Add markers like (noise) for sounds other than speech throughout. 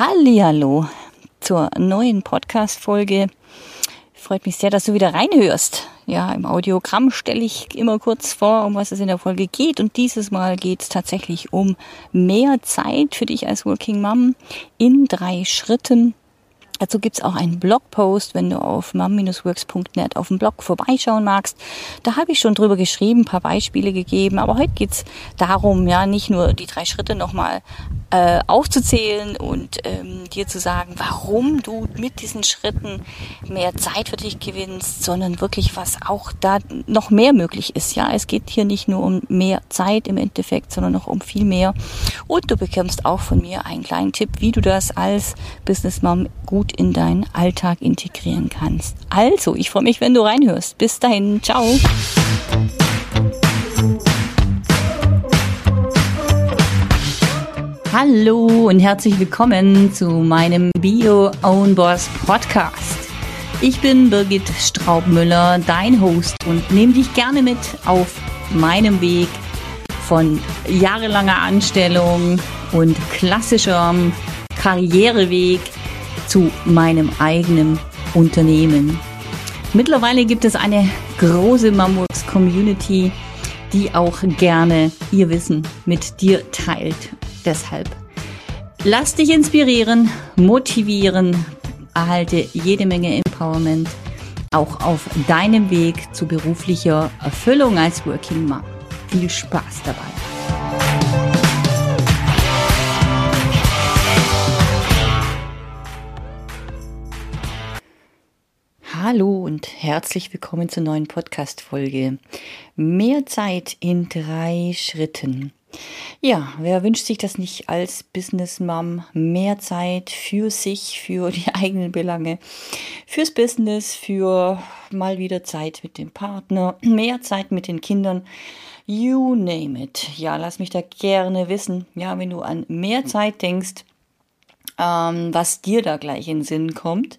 Hallihallo zur neuen Podcast-Folge. Freut mich sehr, dass du wieder reinhörst. Ja, im Audiogramm stelle ich immer kurz vor, um was es in der Folge geht. Und dieses Mal geht es tatsächlich um mehr Zeit für dich als Working Mom in drei Schritten Dazu gibt's auch einen Blogpost, wenn du auf mom-works.net auf dem Blog vorbeischauen magst. Da habe ich schon drüber geschrieben, ein paar Beispiele gegeben. Aber heute geht's darum, ja, nicht nur die drei Schritte nochmal äh, aufzuzählen und ähm, dir zu sagen, warum du mit diesen Schritten mehr Zeit für dich gewinnst, sondern wirklich, was auch da noch mehr möglich ist. Ja, es geht hier nicht nur um mehr Zeit im Endeffekt, sondern noch um viel mehr. Und du bekommst auch von mir einen kleinen Tipp, wie du das als Business Mom in deinen Alltag integrieren kannst. Also, ich freue mich, wenn du reinhörst. Bis dahin, ciao. Hallo und herzlich willkommen zu meinem Bio Own Boss Podcast. Ich bin Birgit Straubmüller, dein Host und nehme dich gerne mit auf meinem Weg von jahrelanger Anstellung und klassischem Karriereweg zu meinem eigenen Unternehmen. Mittlerweile gibt es eine große Mamworks Community, die auch gerne ihr Wissen mit dir teilt. Deshalb lass dich inspirieren, motivieren, erhalte jede Menge Empowerment auch auf deinem Weg zu beruflicher Erfüllung als Working Mom. Viel Spaß dabei. Hallo und herzlich willkommen zur neuen Podcast-Folge. Mehr Zeit in drei Schritten. Ja, wer wünscht sich das nicht als Business Mom? Mehr Zeit für sich, für die (laughs) eigenen Belange, fürs Business, für mal wieder Zeit mit dem Partner, mehr Zeit mit den Kindern. You name it. Ja, lass mich da gerne wissen. Ja, wenn du an mehr Zeit denkst, ähm, was dir da gleich in den Sinn kommt.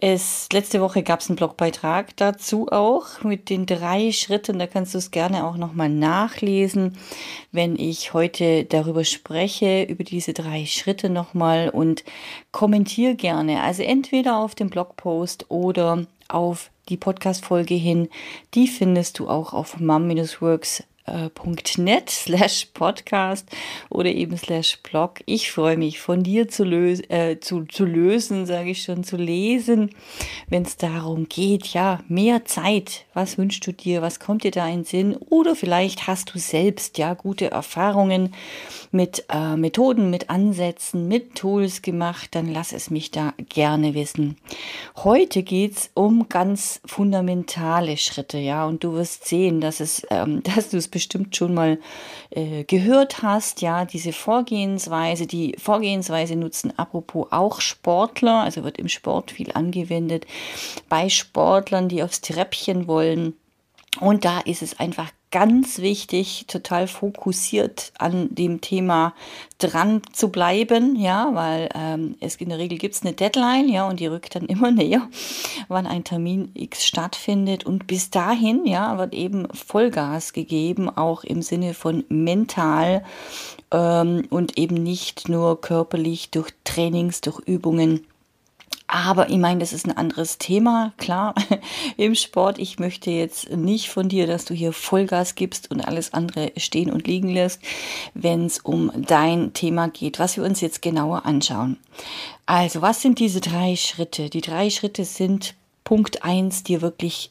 Es, letzte Woche gab es einen Blogbeitrag dazu auch mit den drei Schritten. Da kannst du es gerne auch nochmal nachlesen, wenn ich heute darüber spreche, über diese drei Schritte nochmal und kommentiere gerne. Also entweder auf dem Blogpost oder auf die Podcast-Folge hin. Die findest du auch auf mom-works net slash podcast oder eben slash blog. Ich freue mich von dir zu, lös äh, zu, zu lösen, sage ich schon, zu lesen, wenn es darum geht, ja, mehr Zeit. Was wünschst du dir? Was kommt dir da in Sinn? Oder vielleicht hast du selbst ja gute Erfahrungen mit äh, Methoden, mit Ansätzen, mit Tools gemacht, dann lass es mich da gerne wissen. Heute geht's um ganz fundamentale Schritte, ja, und du wirst sehen, dass es, ähm, (laughs) dass du es bestimmt schon mal äh, gehört hast, ja, diese Vorgehensweise, die Vorgehensweise nutzen apropos auch Sportler, also wird im Sport viel angewendet, bei Sportlern, die aufs Treppchen wollen. Und da ist es einfach ganz wichtig, total fokussiert an dem Thema dran zu bleiben, ja, weil ähm, es in der Regel gibt es eine Deadline, ja, und die rückt dann immer (laughs) näher, wann ein Termin X stattfindet. Und bis dahin, ja, wird eben Vollgas gegeben, auch im Sinne von mental ähm, und eben nicht nur körperlich durch Trainings, durch Übungen aber ich meine, das ist ein anderes Thema, klar, (laughs) im Sport. Ich möchte jetzt nicht von dir, dass du hier Vollgas gibst und alles andere stehen und liegen lässt, wenn es um dein Thema geht, was wir uns jetzt genauer anschauen. Also, was sind diese drei Schritte? Die drei Schritte sind Punkt eins, dir wirklich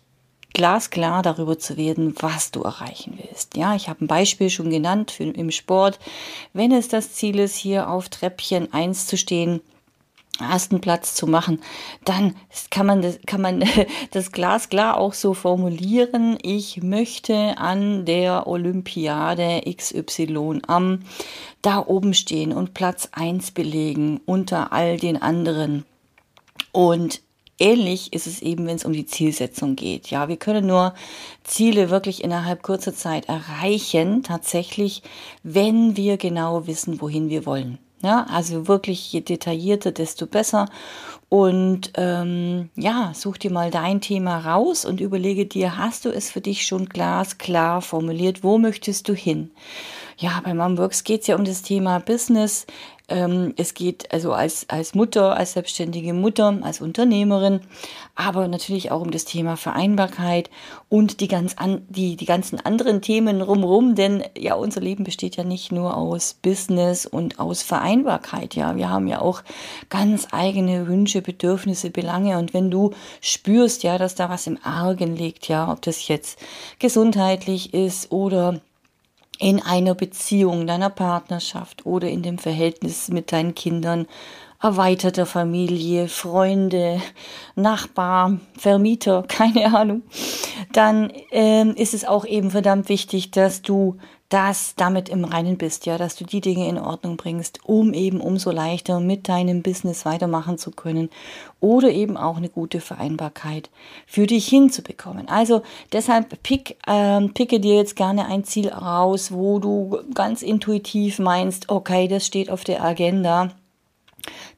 glasklar darüber zu werden, was du erreichen willst. Ja, ich habe ein Beispiel schon genannt für, im Sport. Wenn es das Ziel ist, hier auf Treppchen eins zu stehen, ersten Platz zu machen, dann kann man das, kann man (laughs) das glasklar auch so formulieren. Ich möchte an der Olympiade XY am da oben stehen und Platz eins belegen unter all den anderen. Und ähnlich ist es eben, wenn es um die Zielsetzung geht. Ja, wir können nur Ziele wirklich innerhalb kurzer Zeit erreichen, tatsächlich, wenn wir genau wissen, wohin wir wollen. Ja, also wirklich je detaillierter, desto besser. Und ähm, ja, such dir mal dein Thema raus und überlege dir, hast du es für dich schon glasklar formuliert? Wo möchtest du hin? Ja, bei Momworks geht es ja um das Thema Business. Ähm, es geht also als, als Mutter, als selbstständige Mutter, als Unternehmerin, aber natürlich auch um das Thema Vereinbarkeit und die, ganz an, die, die ganzen anderen Themen rumrum, denn ja, unser Leben besteht ja nicht nur aus Business und aus Vereinbarkeit, ja. Wir haben ja auch ganz eigene Wünsche, Bedürfnisse, Belange und wenn du spürst, ja, dass da was im Argen liegt, ja, ob das jetzt gesundheitlich ist oder in einer Beziehung, deiner Partnerschaft oder in dem Verhältnis mit deinen Kindern, erweiterter Familie, Freunde, Nachbar, Vermieter, (laughs) keine Ahnung, dann ähm, ist es auch eben verdammt wichtig, dass du das damit im Reinen bist, ja, dass du die Dinge in Ordnung bringst, um eben umso leichter mit deinem Business weitermachen zu können oder eben auch eine gute Vereinbarkeit für dich hinzubekommen. Also deshalb pick, ähm, picke dir jetzt gerne ein Ziel raus, wo du ganz intuitiv meinst, okay, das steht auf der Agenda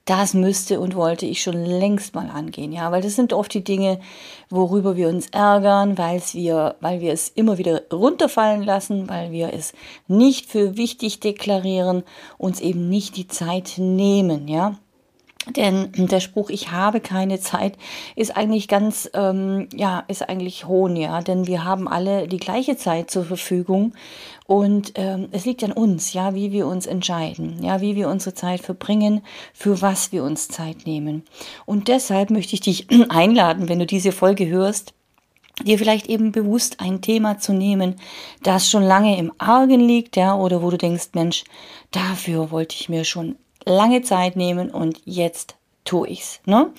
das müsste und wollte ich schon längst mal angehen, ja, weil das sind oft die Dinge, worüber wir uns ärgern, weil wir, weil wir es immer wieder runterfallen lassen, weil wir es nicht für wichtig deklarieren, uns eben nicht die Zeit nehmen, ja. Denn der Spruch, ich habe keine Zeit, ist eigentlich ganz, ähm, ja, ist eigentlich Hohn, ja. Denn wir haben alle die gleiche Zeit zur Verfügung. Und ähm, es liegt an uns, ja, wie wir uns entscheiden, ja, wie wir unsere Zeit verbringen, für was wir uns Zeit nehmen. Und deshalb möchte ich dich (clears throat) einladen, wenn du diese Folge hörst, dir vielleicht eben bewusst ein Thema zu nehmen, das schon lange im Argen liegt, ja, oder wo du denkst, Mensch, dafür wollte ich mir schon lange Zeit nehmen und jetzt tue ich's. Ne?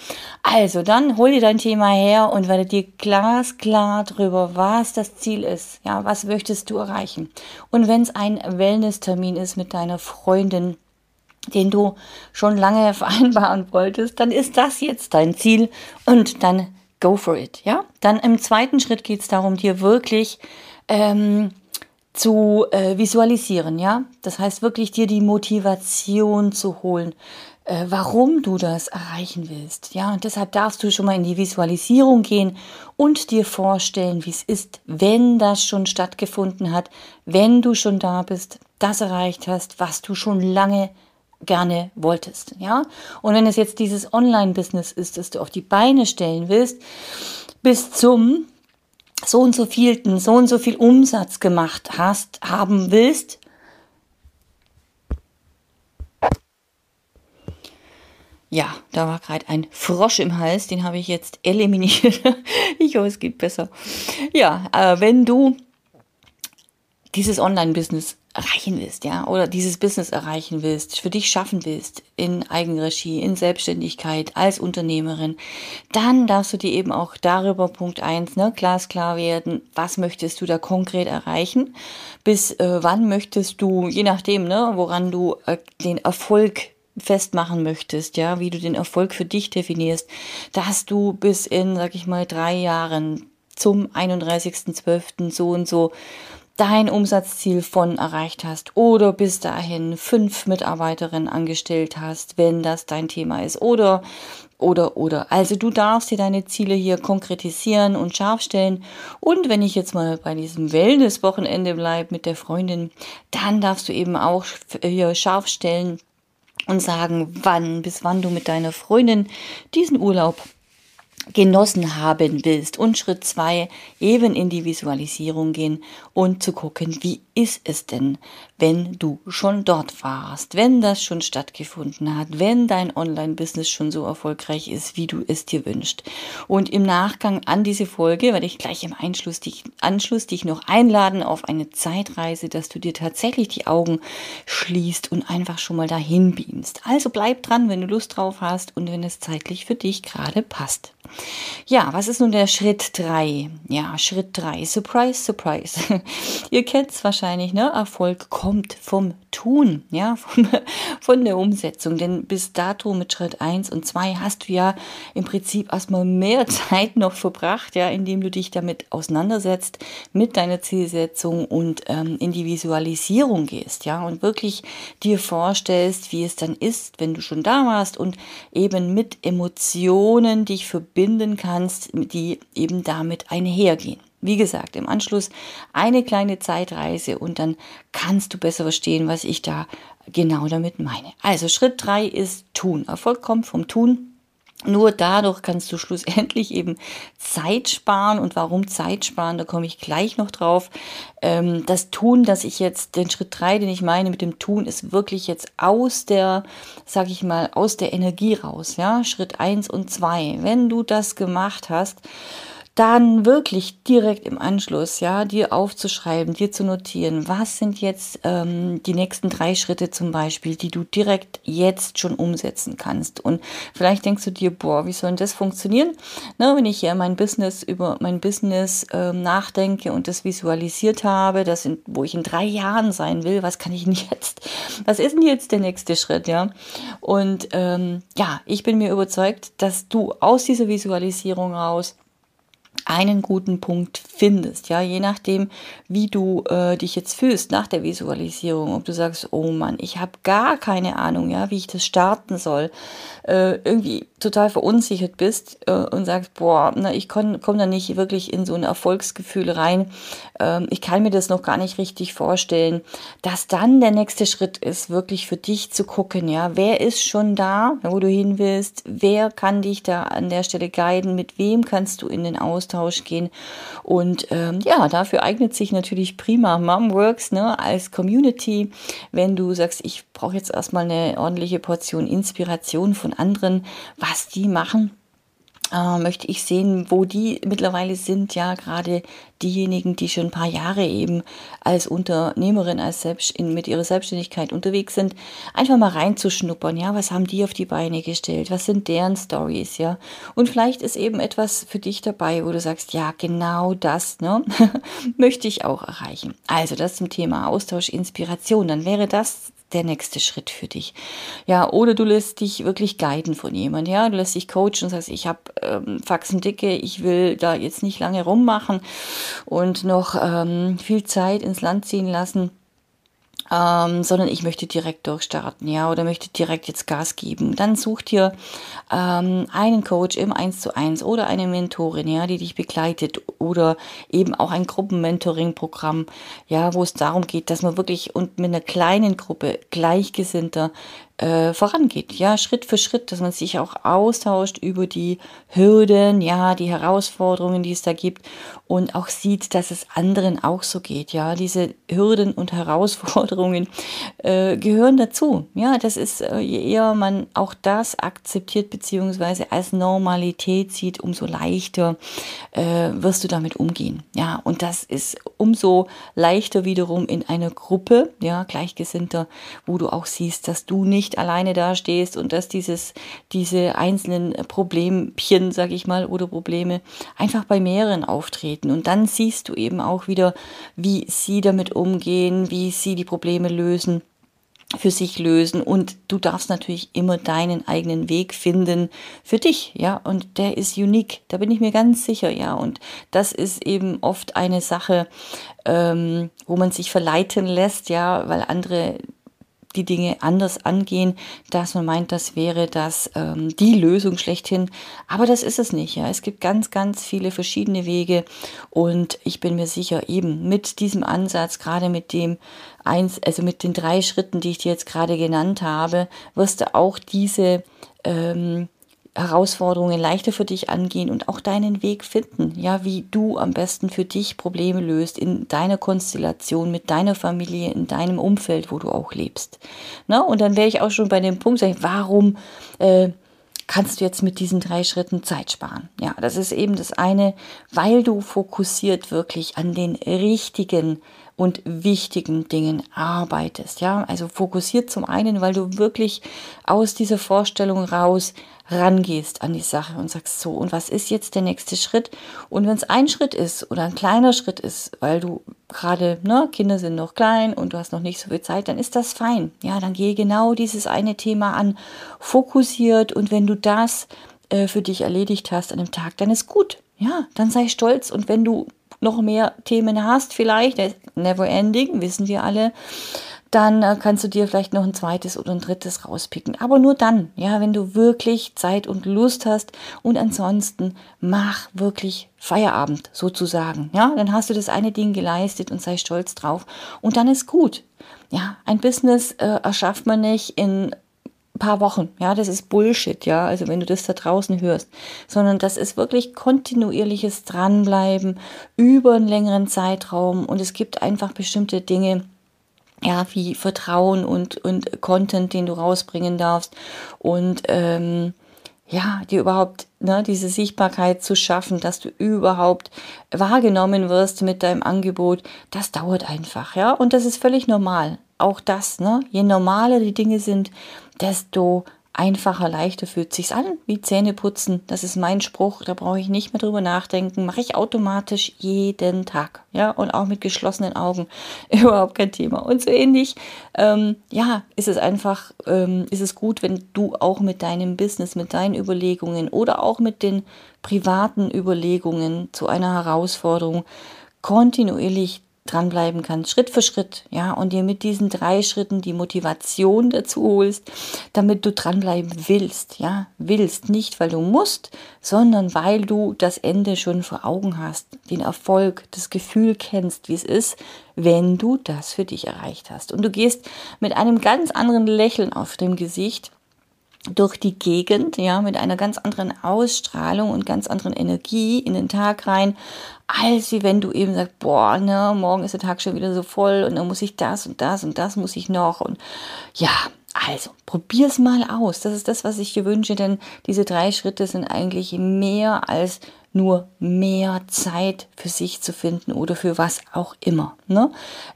Also dann hol dir dein Thema her und werde dir glasklar darüber, was das Ziel ist. Ja, was möchtest du erreichen? Und wenn es ein Wellness-Termin ist mit deiner Freundin, den du schon lange (laughs) vereinbaren wolltest, dann ist das jetzt dein Ziel und dann go for it. Ja, dann im zweiten Schritt geht es darum, dir wirklich ähm, zu äh, visualisieren, ja. Das heißt wirklich dir die Motivation zu holen, äh, warum du das erreichen willst, ja. Und deshalb darfst du schon mal in die Visualisierung gehen und dir vorstellen, wie es ist, wenn das schon stattgefunden hat, wenn du schon da bist, das erreicht hast, was du schon lange gerne wolltest, ja. Und wenn es jetzt dieses Online-Business ist, das du auf die Beine stellen willst, bis zum so und so vielten, so und so viel Umsatz gemacht hast, haben willst, Ja, da war gerade ein Frosch im Hals, den habe ich jetzt eliminiert. (laughs) ich hoffe, es geht besser. Ja, äh, wenn du dieses Online-Business erreichen willst, ja, oder dieses Business erreichen willst, für dich schaffen willst, in Eigenregie, in Selbstständigkeit, als Unternehmerin, dann darfst du dir eben auch darüber Punkt eins ne, glasklar werden, was möchtest du da konkret erreichen, bis äh, wann möchtest du, je nachdem, ne, woran du äh, den Erfolg festmachen möchtest, ja, wie du den Erfolg für dich definierst, dass du bis in, sag ich mal, drei Jahren zum 31.12. so und so dein Umsatzziel von erreicht hast oder bis dahin fünf Mitarbeiterinnen angestellt hast, wenn das dein Thema ist oder oder oder. Also du darfst dir deine Ziele hier konkretisieren und scharf stellen. Und wenn ich jetzt mal bei diesem Wellness-Wochenende bleibe mit der Freundin, dann darfst du eben auch hier scharf stellen und sagen, wann, bis wann du mit deiner Freundin diesen Urlaub genossen haben willst. Und Schritt zwei, eben in die Visualisierung gehen und zu gucken, wie ist es denn, wenn du schon dort warst, wenn das schon stattgefunden hat, wenn dein Online-Business schon so erfolgreich ist, wie du es dir wünschst. Und im Nachgang an diese Folge werde ich gleich im Anschluss dich, Anschluss dich noch einladen auf eine Zeitreise, dass du dir tatsächlich die Augen schließt und einfach schon mal dahin beamst. Also bleib dran, wenn du Lust drauf hast und wenn es zeitlich für dich gerade passt. Ja, was ist nun der Schritt drei? Ja, Schritt drei. Surprise, surprise. (laughs) Ihr kennt es wahrscheinlich, ne? Erfolg kommt vom Tun, ja, (laughs) von, von der Umsetzung. Denn bis dato mit Schritt eins und zwei hast du ja im Prinzip erstmal mehr (laughs) Zeit noch verbracht, ja, indem du dich damit auseinandersetzt, mit deiner Zielsetzung und ähm, in die Visualisierung gehst, ja, und wirklich dir vorstellst, wie es dann ist, wenn du schon da warst und eben mit Emotionen dich verbinden kannst, die eben damit einhergehen. Wie gesagt, im Anschluss eine kleine Zeitreise und dann kannst du besser verstehen, was ich da genau damit meine. Also Schritt drei ist tun. Erfolg kommt vom Tun. Nur dadurch kannst du schlussendlich eben Zeit sparen. Und warum Zeit sparen, da komme ich gleich noch drauf. Ähm, das Tun, dass ich jetzt, den Schritt drei, den ich meine mit dem Tun, ist wirklich jetzt aus der, sag ich mal, aus der Energie raus. Ja, Schritt eins und zwei. Wenn du das gemacht hast, dann wirklich direkt im Anschluss, ja, dir aufzuschreiben, dir zu notieren, was sind jetzt ähm, die nächsten drei Schritte zum Beispiel, die du direkt jetzt schon umsetzen kannst. Und vielleicht denkst du dir, boah, wie soll denn das funktionieren? Na, wenn ich hier mein Business über mein Business ähm, nachdenke und das visualisiert habe, das sind, wo ich in drei Jahren sein will, was kann ich denn (laughs) jetzt? Was ist denn jetzt der nächste Schritt, ja? Und ähm, ja, ich bin mir überzeugt, dass du aus dieser Visualisierung raus einen guten Punkt findest, ja, je nachdem, wie du äh, dich jetzt fühlst nach der Visualisierung, ob du sagst, oh Mann, ich habe gar keine Ahnung, ja, wie ich das starten soll, äh, irgendwie total verunsichert bist äh, und sagst, boah, na, ich komme da nicht wirklich in so ein Erfolgsgefühl rein, ähm, ich kann mir das noch gar nicht richtig vorstellen, dass dann der nächste Schritt ist, wirklich für dich zu gucken, ja, wer ist schon da, wo du hin willst, wer kann dich da an der Stelle guiden, mit wem kannst du in den Austausch gehen? Und ähm, ja, dafür eignet sich natürlich prima Momworks ne, als Community, wenn du sagst, ich brauche jetzt erstmal eine ordentliche Portion Inspiration von anderen, was die machen. Äh, möchte ich sehen, wo die mittlerweile sind, ja, gerade diejenigen, die schon ein paar Jahre eben als Unternehmerin, als Selbst in, mit ihrer Selbstständigkeit unterwegs sind, einfach mal reinzuschnuppern, ja, was haben die auf die Beine gestellt, was sind deren Stories, ja, und vielleicht ist eben etwas für dich dabei, wo du sagst, ja, genau das, ne, (laughs) möchte ich auch erreichen. Also das zum Thema Austausch, Inspiration, dann wäre das der nächste Schritt für dich. Ja, oder du lässt dich wirklich guiden von jemand, ja, du lässt dich coachen und sagst, ich habe ähm, Faxen dicke, ich will da jetzt nicht lange rummachen und noch ähm, viel Zeit ins Land ziehen lassen ähm, sondern ich möchte direkt durchstarten, ja, oder möchte direkt jetzt Gas geben. Dann such dir ähm, einen Coach im 1 zu 1 oder eine Mentorin, ja, die dich begleitet oder eben auch ein Gruppenmentoring-Programm, ja, wo es darum geht, dass man wirklich und mit einer kleinen Gruppe Gleichgesinnter äh, vorangeht, ja, Schritt für Schritt, dass man sich auch austauscht über die Hürden, ja, die Herausforderungen, die es da gibt und auch sieht, dass es anderen auch so geht, ja, diese Hürden und Herausforderungen äh, gehören dazu, ja, das ist, äh, je eher man auch das akzeptiert beziehungsweise als Normalität sieht, umso leichter äh, wirst du damit umgehen, ja, und das ist umso leichter wiederum in einer Gruppe, ja, Gleichgesinnter, wo du auch siehst, dass du nicht nicht alleine dastehst und dass dieses, diese einzelnen Problemchen, sag ich mal, oder Probleme einfach bei mehreren auftreten. Und dann siehst du eben auch wieder, wie sie damit umgehen, wie sie die Probleme lösen für sich lösen. Und du darfst natürlich immer deinen eigenen Weg finden für dich, ja, und der ist unique, da bin ich mir ganz sicher, ja, und das ist eben oft eine Sache, ähm, wo man sich verleiten lässt, ja, weil andere die Dinge anders angehen, dass man meint, das wäre das ähm, die Lösung schlechthin. Aber das ist es nicht. Ja. Es gibt ganz, ganz viele verschiedene Wege und ich bin mir sicher, eben mit diesem Ansatz, gerade mit dem eins, also mit den drei Schritten, die ich dir jetzt gerade genannt habe, wirst du auch diese ähm, Herausforderungen leichter für dich angehen und auch deinen Weg finden, ja, wie du am besten für dich Probleme löst in deiner Konstellation, mit deiner Familie, in deinem Umfeld, wo du auch lebst. Na, und dann wäre ich auch schon bei dem Punkt, warum äh, kannst du jetzt mit diesen drei Schritten Zeit sparen? Ja, das ist eben das eine, weil du fokussiert wirklich an den richtigen und wichtigen Dingen arbeitest. Ja, also fokussiert zum einen, weil du wirklich aus dieser Vorstellung raus rangehst an die Sache und sagst so, und was ist jetzt der nächste Schritt? Und wenn es ein Schritt ist oder ein kleiner Schritt ist, weil du gerade, ne, Kinder sind noch klein und du hast noch nicht so viel Zeit, dann ist das fein. Ja, dann gehe genau dieses eine Thema an, fokussiert und wenn du das äh, für dich erledigt hast an dem Tag, dann ist gut. Ja, dann sei stolz und wenn du noch mehr Themen hast, vielleicht, never ending, wissen wir alle, dann äh, kannst du dir vielleicht noch ein zweites oder ein drittes rauspicken. Aber nur dann, ja, wenn du wirklich Zeit und Lust hast und ansonsten mach wirklich Feierabend sozusagen. Ja, dann hast du das eine Ding geleistet und sei stolz drauf und dann ist gut. Ja, ein Business äh, erschafft man nicht in paar Wochen. Ja, das ist Bullshit, ja, also wenn du das da draußen hörst, sondern das ist wirklich kontinuierliches Dranbleiben über einen längeren Zeitraum und es gibt einfach bestimmte Dinge, ja, wie Vertrauen und, und Content, den du rausbringen darfst und ähm, ja, dir überhaupt ne, diese Sichtbarkeit zu schaffen, dass du überhaupt wahrgenommen wirst mit deinem Angebot, das dauert einfach, ja, und das ist völlig normal. Auch das, ne, je normaler die Dinge sind, desto einfacher, leichter fühlt sich's an, wie Zähne putzen. Das ist mein Spruch, da brauche ich nicht mehr drüber nachdenken. Mache ich automatisch jeden Tag, ja, und auch mit geschlossenen Augen. (laughs) Überhaupt kein Thema. Und so ähnlich, ähm, ja, ist es einfach, ähm, ist es gut, wenn du auch mit deinem Business, mit deinen Überlegungen oder auch mit den privaten Überlegungen zu einer Herausforderung kontinuierlich dranbleiben kannst, Schritt für Schritt, ja, und dir mit diesen drei Schritten die Motivation dazu holst, damit du dranbleiben willst, ja, willst, nicht weil du musst, sondern weil du das Ende schon vor Augen hast, den Erfolg, das Gefühl kennst, wie es ist, wenn du das für dich erreicht hast. Und du gehst mit einem ganz anderen Lächeln auf dem Gesicht durch die Gegend, ja, mit einer ganz anderen Ausstrahlung und ganz anderen Energie in den Tag rein, als wie wenn du eben sagst, boah, ne, morgen ist der Tag schon wieder so voll und dann muss ich das und das und das muss ich noch und ja, also, probier's mal aus. Das ist das, was ich dir wünsche, denn diese drei Schritte sind eigentlich mehr als nur mehr Zeit für sich zu finden oder für was auch immer. Ne?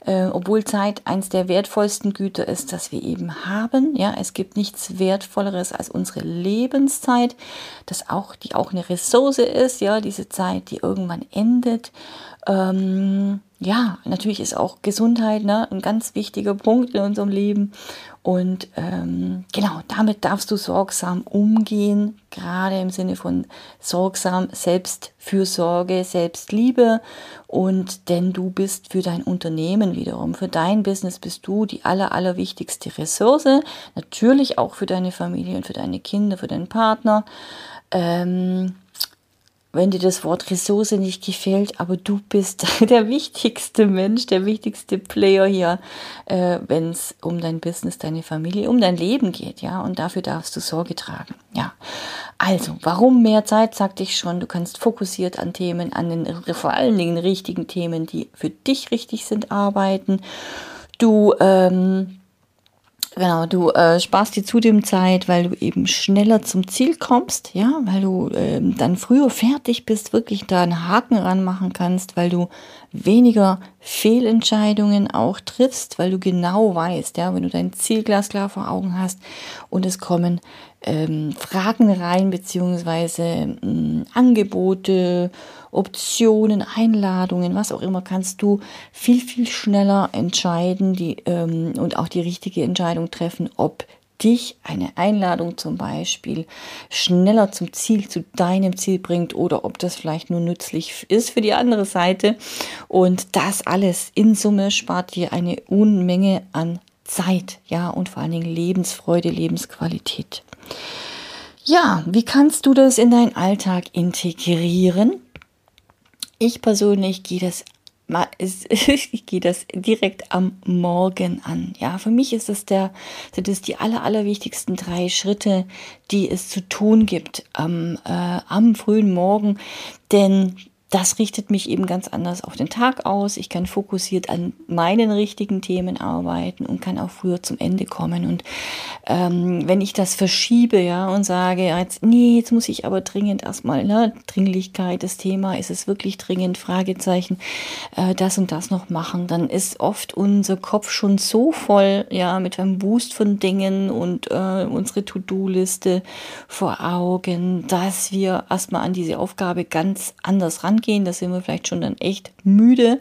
Äh, obwohl Zeit eins der wertvollsten Güter ist, das wir eben haben. Ja, es gibt nichts Wertvolleres als unsere Lebenszeit, das auch, die auch eine Ressource ist, ja, diese Zeit, die irgendwann endet. Ähm, ja, natürlich ist auch Gesundheit ne, ein ganz wichtiger Punkt in unserem Leben. Und ähm, genau, damit darfst du sorgsam umgehen, gerade im Sinne von sorgsam Selbstfürsorge, Selbstliebe. Und denn du bist für dein Unternehmen wiederum, für dein Business bist du die aller, allerwichtigste Ressource. Natürlich auch für deine Familie und für deine Kinder, für deinen Partner. Ähm, wenn dir das Wort Ressource nicht gefällt, aber du bist (laughs) der wichtigste Mensch, der wichtigste Player hier, äh, wenn es um dein Business, deine Familie, um dein Leben geht, ja, und dafür darfst du Sorge tragen, ja. Also, warum mehr Zeit, sagte ich schon, du kannst fokussiert an Themen, an den vor allen Dingen richtigen Themen, die für dich richtig sind, arbeiten. Du ähm, Genau, du äh, sparst dir zudem Zeit, weil du eben schneller zum Ziel kommst, ja, weil du äh, dann früher fertig bist, wirklich da einen Haken ranmachen kannst, weil du weniger Fehlentscheidungen auch triffst, weil du genau weißt, ja, wenn du dein Ziel glasklar vor Augen hast und es kommen ähm, Fragen rein, beziehungsweise ähm, Angebote, Optionen, Einladungen, was auch immer, kannst du viel, viel schneller entscheiden die, ähm, und auch die richtige Entscheidung treffen, ob dich eine Einladung zum Beispiel schneller zum Ziel, zu deinem Ziel bringt oder ob das vielleicht nur nützlich ist für die andere Seite. Und das alles in Summe spart dir eine Unmenge an Zeit, ja, und vor allen Dingen Lebensfreude, Lebensqualität. Ja, wie kannst du das in deinen Alltag integrieren? Ich persönlich gehe das (laughs) ich gehe das direkt am Morgen an. Ja, für mich ist das der, sind das die aller, allerwichtigsten drei Schritte, die es zu tun gibt am, äh, am frühen Morgen. Denn das richtet mich eben ganz anders auf den Tag aus. Ich kann fokussiert an meinen richtigen Themen arbeiten und kann auch früher zum Ende kommen. Und ähm, wenn ich das verschiebe, ja, und sage, jetzt, nee, jetzt muss ich aber dringend erstmal, ne, Dringlichkeit, das Thema, ist es wirklich dringend, Fragezeichen, äh, das und das noch machen, dann ist oft unser Kopf schon so voll, ja, mit einem Boost von Dingen und äh, unsere To-Do-Liste vor Augen, dass wir erstmal an diese Aufgabe ganz anders rangehen gehen, da sind wir vielleicht schon dann echt müde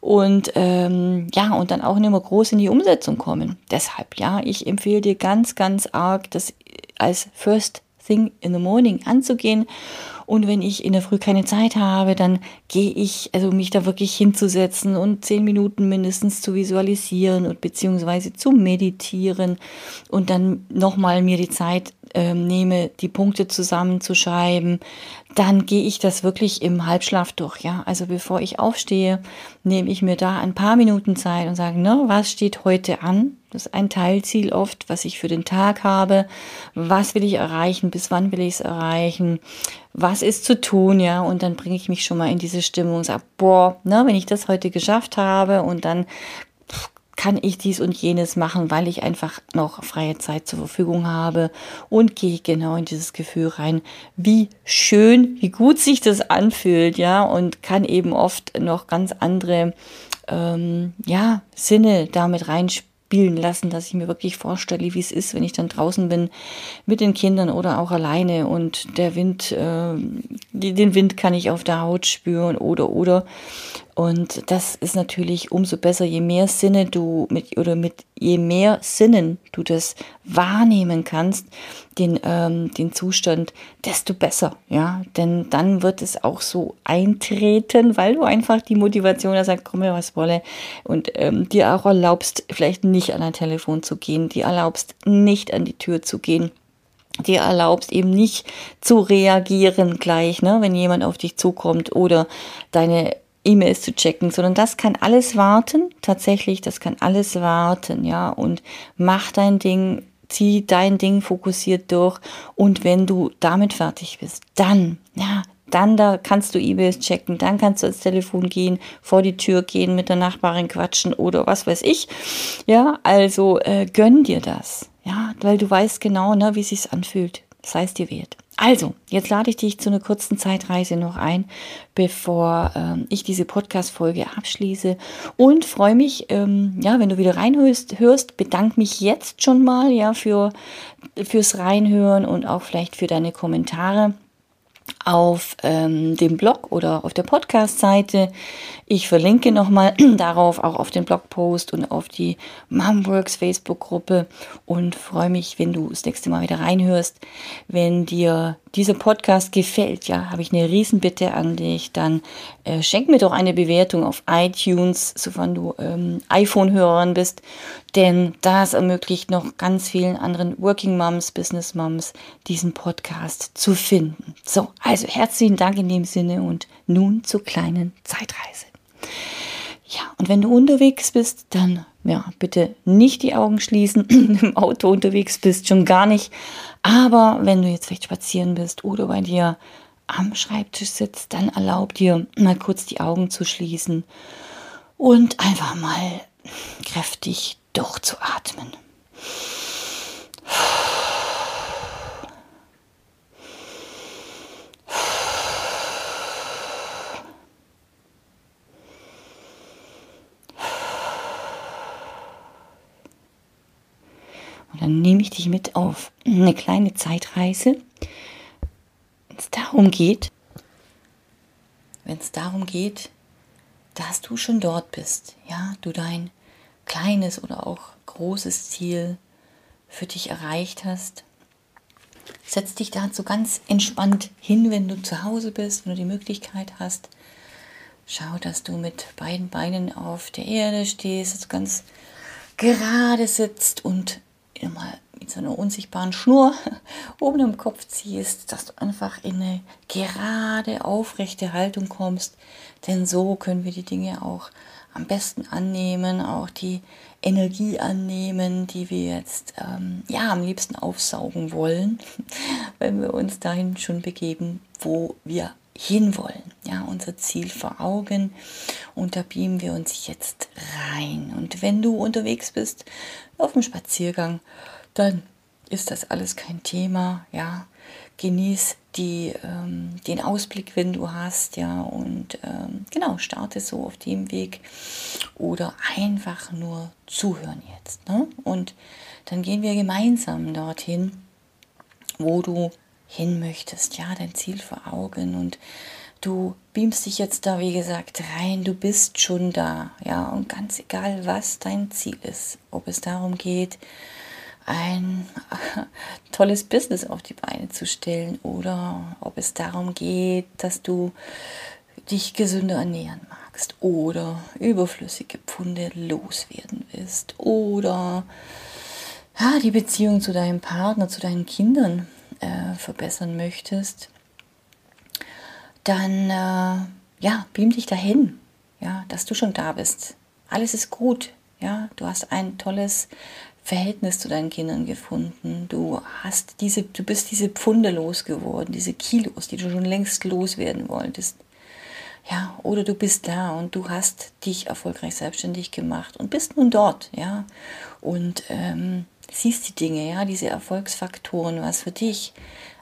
und ähm, ja, und dann auch nicht mehr groß in die Umsetzung kommen. Deshalb, ja, ich empfehle dir ganz, ganz arg, das als First Thing in the Morning anzugehen und wenn ich in der Früh keine Zeit habe, dann gehe ich, also mich da wirklich hinzusetzen und zehn Minuten mindestens zu visualisieren und beziehungsweise zu meditieren und dann nochmal mir die Zeit äh, nehme, die Punkte zusammenzuschreiben, dann gehe ich das wirklich im Halbschlaf durch. Ja, also bevor ich aufstehe, nehme ich mir da ein paar Minuten Zeit und sage, ne, was steht heute an? Das ist ein Teilziel oft, was ich für den Tag habe. Was will ich erreichen? Bis wann will ich es erreichen? Was ist zu tun? Ja, und dann bringe ich mich schon mal in diese Stimmung und sage, boah, ne, wenn ich das heute geschafft habe und dann kann ich dies und jenes machen, weil ich einfach noch freie Zeit zur Verfügung habe und gehe genau in dieses Gefühl rein, wie schön, wie gut sich das anfühlt, ja, und kann eben oft noch ganz andere ähm, ja, Sinne damit reinspielen spielen lassen, dass ich mir wirklich vorstelle, wie es ist, wenn ich dann draußen bin mit den Kindern oder auch alleine und der Wind, äh, den Wind kann ich auf der Haut spüren oder oder und das ist natürlich umso besser, je mehr Sinne du mit oder mit je mehr Sinnen du das wahrnehmen kannst, den, ähm, den Zustand, desto besser, ja. Denn dann wird es auch so eintreten, weil du einfach die Motivation hast, sagt, komm was wolle, und ähm, dir auch erlaubst, vielleicht nicht an ein Telefon zu gehen, dir erlaubst, nicht an die Tür zu gehen dir erlaubst, eben nicht zu reagieren gleich, ne, wenn jemand auf dich zukommt oder deine E-Mails zu checken, sondern das kann alles warten, tatsächlich, das kann alles warten, ja, und mach dein Ding, zieh dein Ding fokussiert durch und wenn du damit fertig bist, dann, ja, dann da kannst du E-Mails checken, dann kannst du ans Telefon gehen, vor die Tür gehen, mit der Nachbarin quatschen oder was weiß ich. Ja, also äh, gönn dir das. Ja, weil du weißt genau, ne, wie es sich anfühlt. Das heißt dir wert. Also, jetzt lade ich dich zu einer kurzen Zeitreise noch ein, bevor ähm, ich diese Podcast-Folge abschließe und freue mich, ähm, ja, wenn du wieder reinhörst, hörst, bedanke mich jetzt schon mal, ja, für, fürs Reinhören und auch vielleicht für deine Kommentare auf ähm, dem Blog oder auf der Podcast-Seite. Ich verlinke nochmal (clears throat) darauf, auch auf den Blogpost und auf die Momworks Facebook-Gruppe und freue mich, wenn du das nächste Mal wieder reinhörst. Wenn dir dieser Podcast gefällt, ja, habe ich eine Riesenbitte an dich, dann äh, schenk mir doch eine Bewertung auf iTunes, sofern du ähm, iPhone-Hörerin bist, denn das ermöglicht noch ganz vielen anderen Working Moms, Business Moms, diesen Podcast zu finden. So, also herzlichen Dank in dem Sinne und nun zur kleinen Zeitreise. Ja, und wenn du unterwegs bist, dann ja, bitte nicht die Augen schließen, (clears throat) im Auto unterwegs bist, schon gar nicht. Aber wenn du jetzt vielleicht spazieren bist oder bei dir am Schreibtisch sitzt, dann erlaub dir mal kurz die Augen zu schließen und einfach mal kräftig durchzuatmen. Dann nehme ich dich mit auf eine kleine Zeitreise, wenn es darum geht, wenn es darum geht, dass du schon dort bist, ja, du dein kleines oder auch großes Ziel für dich erreicht hast. Setz dich dazu ganz entspannt hin, wenn du zu Hause bist, wenn du die Möglichkeit hast. Schau, dass du mit beiden Beinen auf der Erde stehst, dass du ganz gerade sitzt und mal mit so einer unsichtbaren Schnur (laughs) oben am Kopf ziehst, dass du einfach in eine gerade, aufrechte Haltung kommst. Denn so können wir die Dinge auch am besten annehmen, auch die Energie annehmen, die wir jetzt ähm, ja am liebsten aufsaugen wollen, (laughs) wenn wir uns dahin schon begeben, wo wir hinwollen. Ja, unser Ziel vor Augen und da beamen wir uns jetzt rein. Und wenn du unterwegs bist auf dem Spaziergang, dann ist das alles kein Thema. Ja, genieß die, ähm, den Ausblick, wenn du hast, ja, und ähm, genau, starte so auf dem Weg oder einfach nur zuhören jetzt. Ne? Und dann gehen wir gemeinsam dorthin, wo du hin möchtest, ja, dein Ziel vor Augen und du beamst dich jetzt da, wie gesagt, rein, du bist schon da, ja, und ganz egal, was dein Ziel ist, ob es darum geht, ein (laughs) tolles Business auf die Beine zu stellen oder ob es darum geht, dass du dich gesünder ernähren magst oder überflüssige Pfunde loswerden willst oder ja, die Beziehung zu deinem Partner, zu deinen Kindern äh, verbessern möchtest, dann äh, ja, beam dich dahin, ja, dass du schon da bist. Alles ist gut, ja, du hast ein tolles Verhältnis zu deinen Kindern gefunden. Du hast diese, du bist diese Pfunde losgeworden, diese Kilos, die du schon längst loswerden wolltest. Ja, oder du bist da und du hast dich erfolgreich selbstständig gemacht und bist nun dort, ja, und ähm, siehst die Dinge, ja, diese Erfolgsfaktoren, was für dich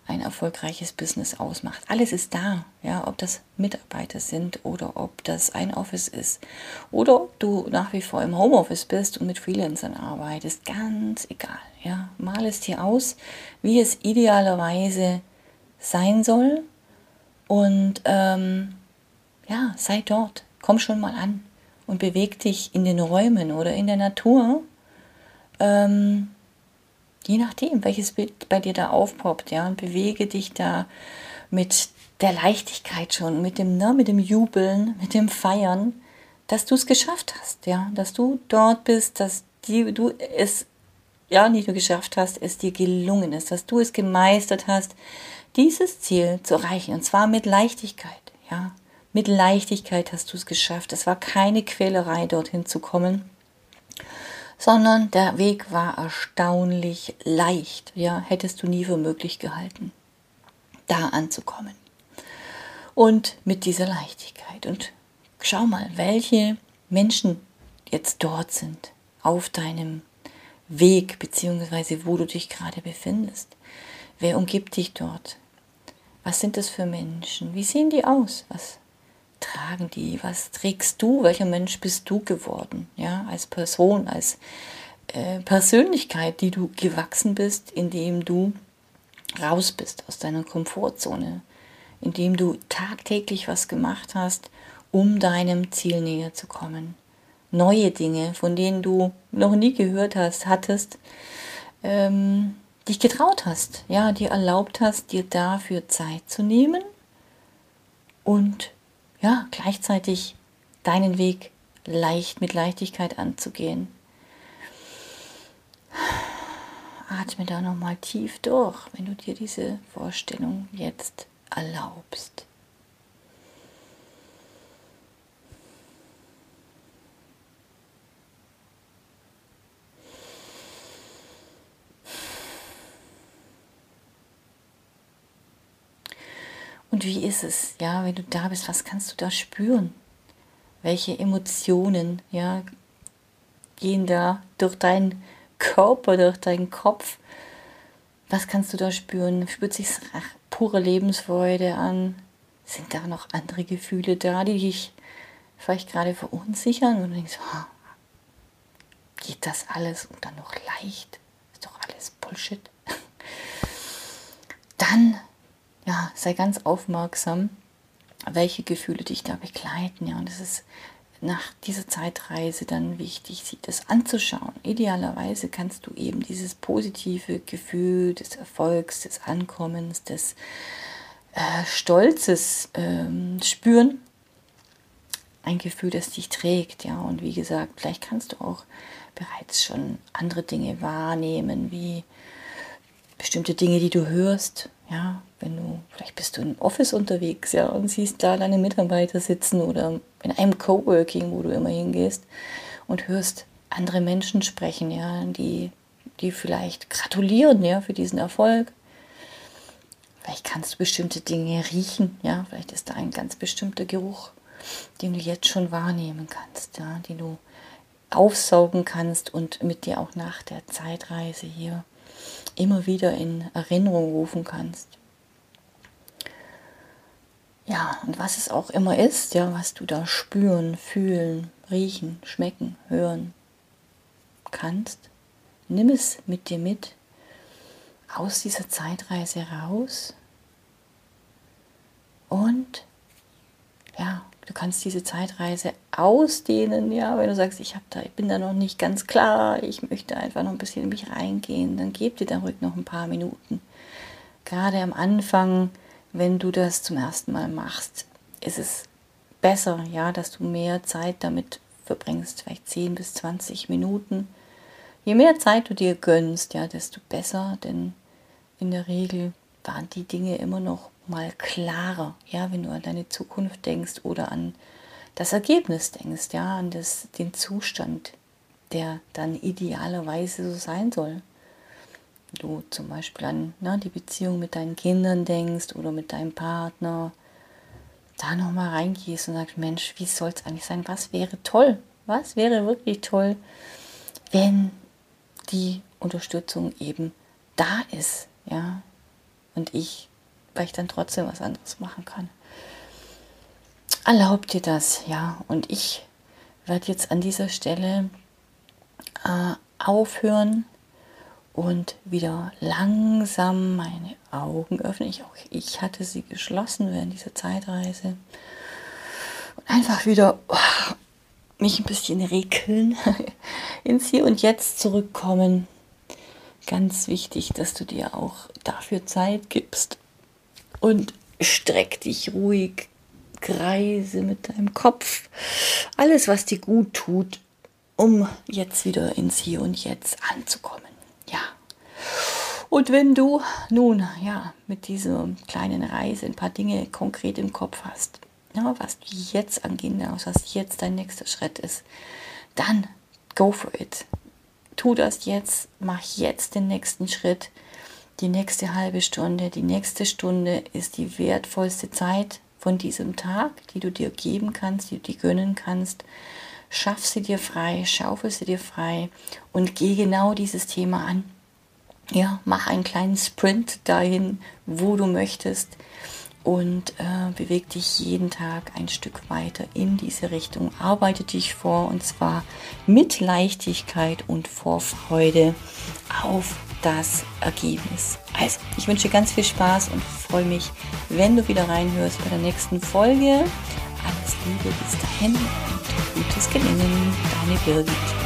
ein erfolgreiches Business ausmacht. Alles ist da, ja, ob das Mitarbeiter sind oder ob das ein Office ist oder ob du nach wie vor im Homeoffice bist und mit Freelancern arbeitest, ganz egal, ja. Mal es dir aus, wie es idealerweise sein soll und ähm, ja, sei dort, komm schon mal an und beweg dich in den Räumen oder in der Natur. Ähm, je nachdem, welches Bild bei dir da aufpoppt, ja, und bewege dich da mit der Leichtigkeit schon, mit dem, ne, mit dem Jubeln, mit dem Feiern, dass du es geschafft hast, ja, dass du dort bist, dass die, du es ja nicht nur geschafft hast, es dir gelungen ist, dass du es gemeistert hast, dieses Ziel zu erreichen und zwar mit Leichtigkeit, ja. Mit Leichtigkeit hast du es geschafft. Es war keine Quälerei, dorthin zu kommen, sondern der Weg war erstaunlich leicht. Ja, hättest du nie für möglich gehalten, da anzukommen. Und mit dieser Leichtigkeit. Und schau mal, welche Menschen jetzt dort sind auf deinem Weg, beziehungsweise wo du dich gerade befindest. Wer umgibt dich dort? Was sind das für Menschen? Wie sehen die aus? Was tragen die? Was trägst du? Welcher Mensch bist du geworden? Ja, als Person, als äh, Persönlichkeit, die du gewachsen bist, indem du raus bist aus deiner Komfortzone, indem du tagtäglich was gemacht hast, um deinem Ziel näher zu kommen. Neue Dinge, von denen du noch nie gehört hast, hattest, ähm, dich getraut hast, ja, dir erlaubt hast, dir dafür Zeit zu nehmen und ja, gleichzeitig deinen Weg leicht mit Leichtigkeit anzugehen. Atme da nochmal tief durch, wenn du dir diese Vorstellung jetzt erlaubst. Und wie ist es, ja, wenn du da bist, was kannst du da spüren? Welche Emotionen, ja, gehen da durch deinen Körper, durch deinen Kopf? Was kannst du da spüren? Spürt sich pure Lebensfreude an? Sind da noch andere Gefühle da, die dich vielleicht gerade verunsichern? Und du denkst, oh, geht das alles und dann noch leicht? Ist doch alles Bullshit. (laughs) Dann ja, sei ganz aufmerksam, welche Gefühle dich da begleiten. Ja, und es ist nach dieser Zeitreise dann wichtig, sich das anzuschauen. Idealerweise kannst du eben dieses positive Gefühl des Erfolgs, des Ankommens, des äh, Stolzes ähm, spüren. Ein Gefühl, das dich trägt, ja. Und wie gesagt, vielleicht kannst du auch bereits schon andere Dinge wahrnehmen, wie bestimmte Dinge, die du hörst, ja, wenn du, vielleicht bist du im Office unterwegs, ja, und siehst da deine Mitarbeiter sitzen oder in einem Coworking, wo du immer hingehst und hörst andere Menschen sprechen, ja, die, die vielleicht gratulieren, ja, für diesen Erfolg. Vielleicht kannst du bestimmte Dinge riechen, ja, vielleicht ist da ein ganz bestimmter Geruch, den du jetzt schon wahrnehmen kannst, ja, den du aufsaugen kannst und mit dir auch nach der Zeitreise hier immer wieder in Erinnerung rufen kannst. Ja, und was es auch immer ist, ja, was du da spüren, fühlen, riechen, schmecken, hören kannst, nimm es mit dir mit aus dieser Zeitreise raus und ja, Du kannst diese Zeitreise ausdehnen, ja, wenn du sagst, ich, da, ich bin da noch nicht ganz klar, ich möchte einfach noch ein bisschen in mich reingehen, dann gib dir da ruhig noch ein paar Minuten. Gerade am Anfang, wenn du das zum ersten Mal machst, ist es besser, ja, dass du mehr Zeit damit verbringst, vielleicht 10 bis 20 Minuten, je mehr Zeit du dir gönnst, ja, desto besser, denn in der Regel waren die Dinge immer noch mal klarer, ja, wenn du an deine Zukunft denkst oder an das Ergebnis denkst, ja, an das, den Zustand, der dann idealerweise so sein soll. Du zum Beispiel an ne, die Beziehung mit deinen Kindern denkst oder mit deinem Partner, da nochmal reingehst und sagst, Mensch, wie soll es eigentlich sein? Was wäre toll? Was wäre wirklich toll, wenn die Unterstützung eben da ist, ja, und ich, weil ich dann trotzdem was anderes machen kann. Erlaubt dir das, ja, und ich werde jetzt an dieser Stelle äh, aufhören und wieder langsam meine Augen öffnen. Ich, auch, ich hatte sie geschlossen während dieser Zeitreise. Und einfach wieder oh, mich ein bisschen regeln, (laughs) ins Hier und Jetzt zurückkommen. Ganz wichtig, dass du dir auch dafür Zeit gibst und streck dich ruhig, kreise mit deinem Kopf. Alles, was dir gut tut, um jetzt wieder ins Hier und Jetzt anzukommen. Und wenn du nun ja mit dieser kleinen Reise ein paar Dinge konkret im Kopf hast, ja, was du jetzt angehen darfst, was jetzt dein nächster Schritt ist, dann go for it. Tu das jetzt, mach jetzt den nächsten Schritt. Die nächste halbe Stunde, die nächste Stunde ist die wertvollste Zeit von diesem Tag, die du dir geben kannst, die du dir gönnen kannst. Schaff sie dir frei, schaufel sie dir frei und geh genau dieses Thema an. Ja, mach einen kleinen Sprint dahin, wo du möchtest und äh, beweg dich jeden Tag ein Stück weiter in diese Richtung. Arbeite dich vor und zwar mit Leichtigkeit und Vorfreude auf das Ergebnis. Also, ich wünsche ganz viel Spaß und freue mich, wenn du wieder reinhörst bei der nächsten Folge. Alles Liebe bis dahin und gutes Gelingen. Deine Birgit.